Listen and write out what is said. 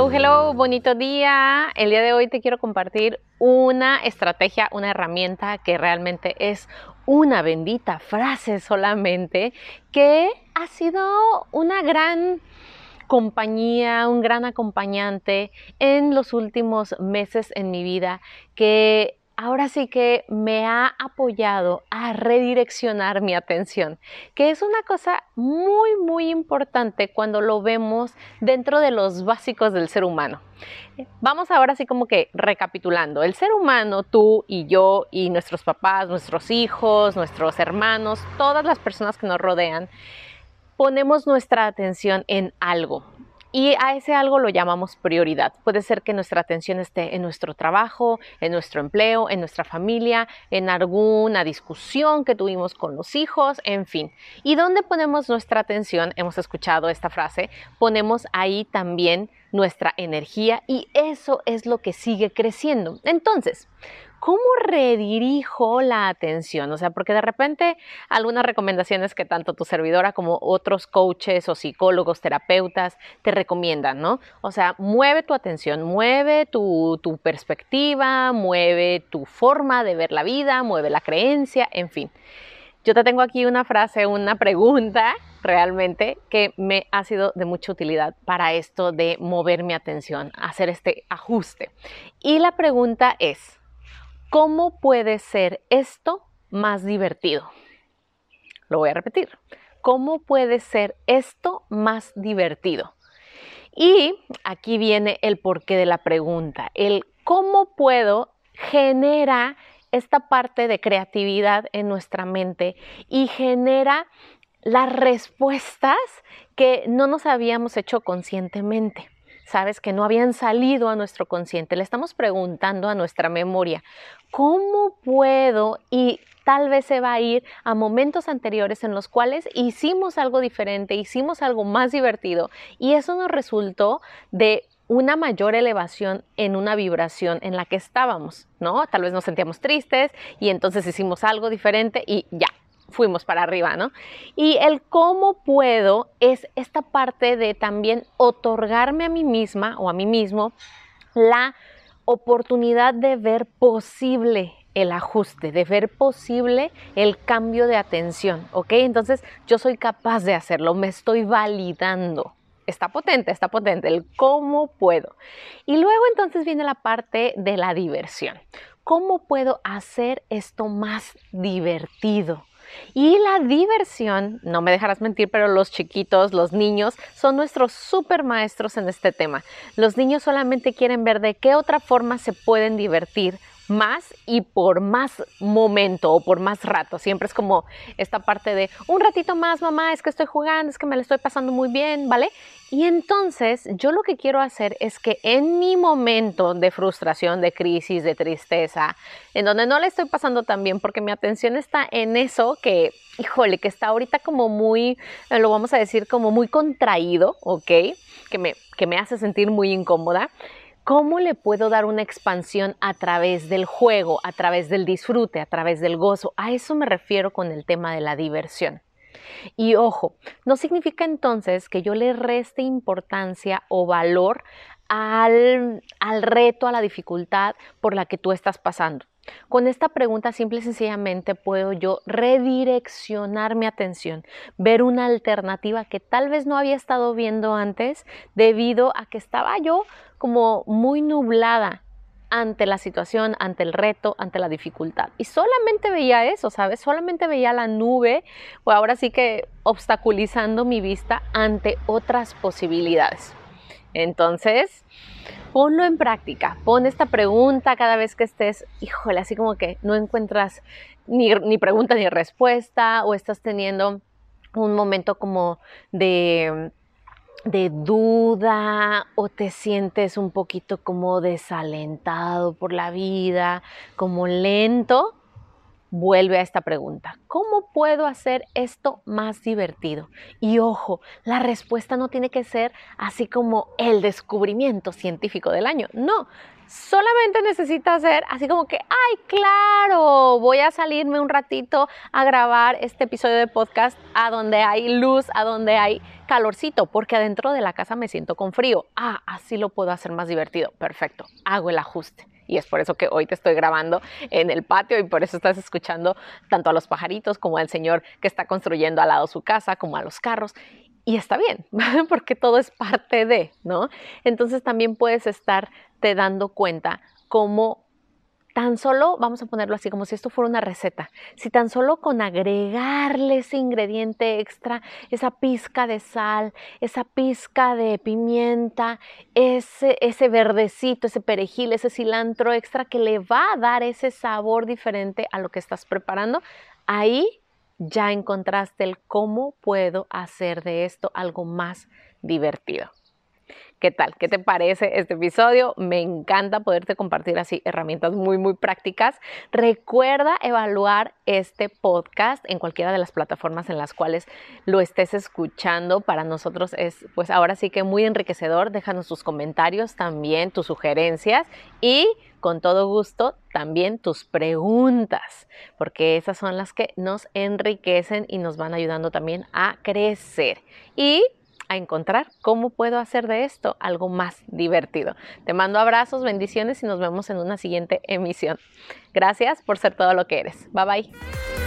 Hello, hello, bonito día. El día de hoy te quiero compartir una estrategia, una herramienta que realmente es una bendita frase solamente, que ha sido una gran compañía, un gran acompañante en los últimos meses en mi vida que ahora sí que me ha apoyado a redireccionar mi atención, que es una cosa muy, muy importante cuando lo vemos dentro de los básicos del ser humano. Vamos ahora sí como que recapitulando, el ser humano, tú y yo y nuestros papás, nuestros hijos, nuestros hermanos, todas las personas que nos rodean, ponemos nuestra atención en algo. Y a ese algo lo llamamos prioridad. Puede ser que nuestra atención esté en nuestro trabajo, en nuestro empleo, en nuestra familia, en alguna discusión que tuvimos con los hijos, en fin. ¿Y dónde ponemos nuestra atención? Hemos escuchado esta frase, ponemos ahí también nuestra energía y eso es lo que sigue creciendo. Entonces, ¿cómo redirijo la atención? O sea, porque de repente algunas recomendaciones que tanto tu servidora como otros coaches o psicólogos, terapeutas te recomiendan, ¿no? O sea, mueve tu atención, mueve tu, tu perspectiva, mueve tu forma de ver la vida, mueve la creencia, en fin. Yo te tengo aquí una frase, una pregunta realmente que me ha sido de mucha utilidad para esto de mover mi atención, hacer este ajuste. Y la pregunta es, ¿Cómo puede ser esto más divertido? Lo voy a repetir. ¿Cómo puede ser esto más divertido? Y aquí viene el porqué de la pregunta. El cómo puedo genera esta parte de creatividad en nuestra mente y genera las respuestas que no nos habíamos hecho conscientemente sabes, que no habían salido a nuestro consciente. Le estamos preguntando a nuestra memoria, ¿cómo puedo? Y tal vez se va a ir a momentos anteriores en los cuales hicimos algo diferente, hicimos algo más divertido y eso nos resultó de una mayor elevación en una vibración en la que estábamos, ¿no? Tal vez nos sentíamos tristes y entonces hicimos algo diferente y ya, fuimos para arriba, ¿no? Y el cómo puedo es esta parte de también otorgarme a mí misma o a mí mismo la oportunidad de ver posible el ajuste, de ver posible el cambio de atención, ¿ok? Entonces yo soy capaz de hacerlo, me estoy validando. Está potente, está potente, el cómo puedo. Y luego entonces viene la parte de la diversión. ¿Cómo puedo hacer esto más divertido? Y la diversión, no me dejarás mentir, pero los chiquitos, los niños, son nuestros super maestros en este tema. Los niños solamente quieren ver de qué otra forma se pueden divertir más y por más momento o por más rato. Siempre es como esta parte de un ratito más, mamá, es que estoy jugando, es que me lo estoy pasando muy bien, ¿vale? Y entonces yo lo que quiero hacer es que en mi momento de frustración, de crisis, de tristeza, en donde no le estoy pasando tan bien porque mi atención está en eso que, híjole, que está ahorita como muy, eh, lo vamos a decir como muy contraído, ¿ok? Que me, que me hace sentir muy incómoda. ¿Cómo le puedo dar una expansión a través del juego, a través del disfrute, a través del gozo? A eso me refiero con el tema de la diversión. Y ojo, no significa entonces que yo le reste importancia o valor al, al, reto, a la dificultad por la que tú estás pasando. Con esta pregunta simple y sencillamente puedo yo redireccionar mi atención, ver una alternativa que tal vez no había estado viendo antes debido a que estaba yo como muy nublada ante la situación, ante el reto, ante la dificultad. Y solamente veía eso, ¿sabes? Solamente veía la nube, o ahora sí que obstaculizando mi vista ante otras posibilidades. Entonces, ponlo en práctica, pon esta pregunta cada vez que estés, híjole, así como que no encuentras ni, pregunta ni respuesta o estás teniendo un momento como de duda o te sientes un poquito como desalentado por la vida, como lento, vuelve a esta pregunta. ¿Cómo puedo hacer esto más divertido? Y ojo, la respuesta no tiene que ser así como el descubrimiento científico del año. No, solamente necesita ser así como que, ay, claro, voy a salirme un ratito a grabar este episodio de podcast a donde hay luz, a donde hay calorcito, porque adentro de la casa me siento con frío. Ah, así lo puedo hacer más divertido. Perfecto, hago el ajuste. Y es por eso que hoy te estoy grabando en el patio y por eso estás escuchando tanto a los pajaritos como al señor que está construyendo al lado su casa, como a los carros. Y está bien, porque todo es parte de, ¿no? Entonces también puedes estarte dando cuenta cómo tan solo, vamos a ponerlo así, como si esto fuera una receta, si tan solo con agregarle ese ingrediente extra, esa pizca de sal, esa pizca de pimienta, ese, ese verdecito, ese perejil, ese cilantro extra que le va a dar ese sabor diferente a lo que estás preparando, ahí ya encontraste el cómo puedo hacer de esto algo más divertido. ¿Qué tal? ¿Qué te parece este episodio? Me encanta poderte compartir así herramientas muy, muy prácticas. Recuerda evaluar este podcast en cualquiera de las plataformas en las cuales lo estés escuchando. Para nosotros es, pues ahora sí que muy enriquecedor. Déjanos tus comentarios también, tus sugerencias y con todo gusto también tus preguntas, porque esas son las que nos enriquecen y nos van ayudando también a crecer. Y a encontrar cómo puedo hacer de esto algo más divertido. Te mando abrazos, bendiciones y nos vemos en una siguiente emisión. Gracias por ser todo lo que eres. Bye bye.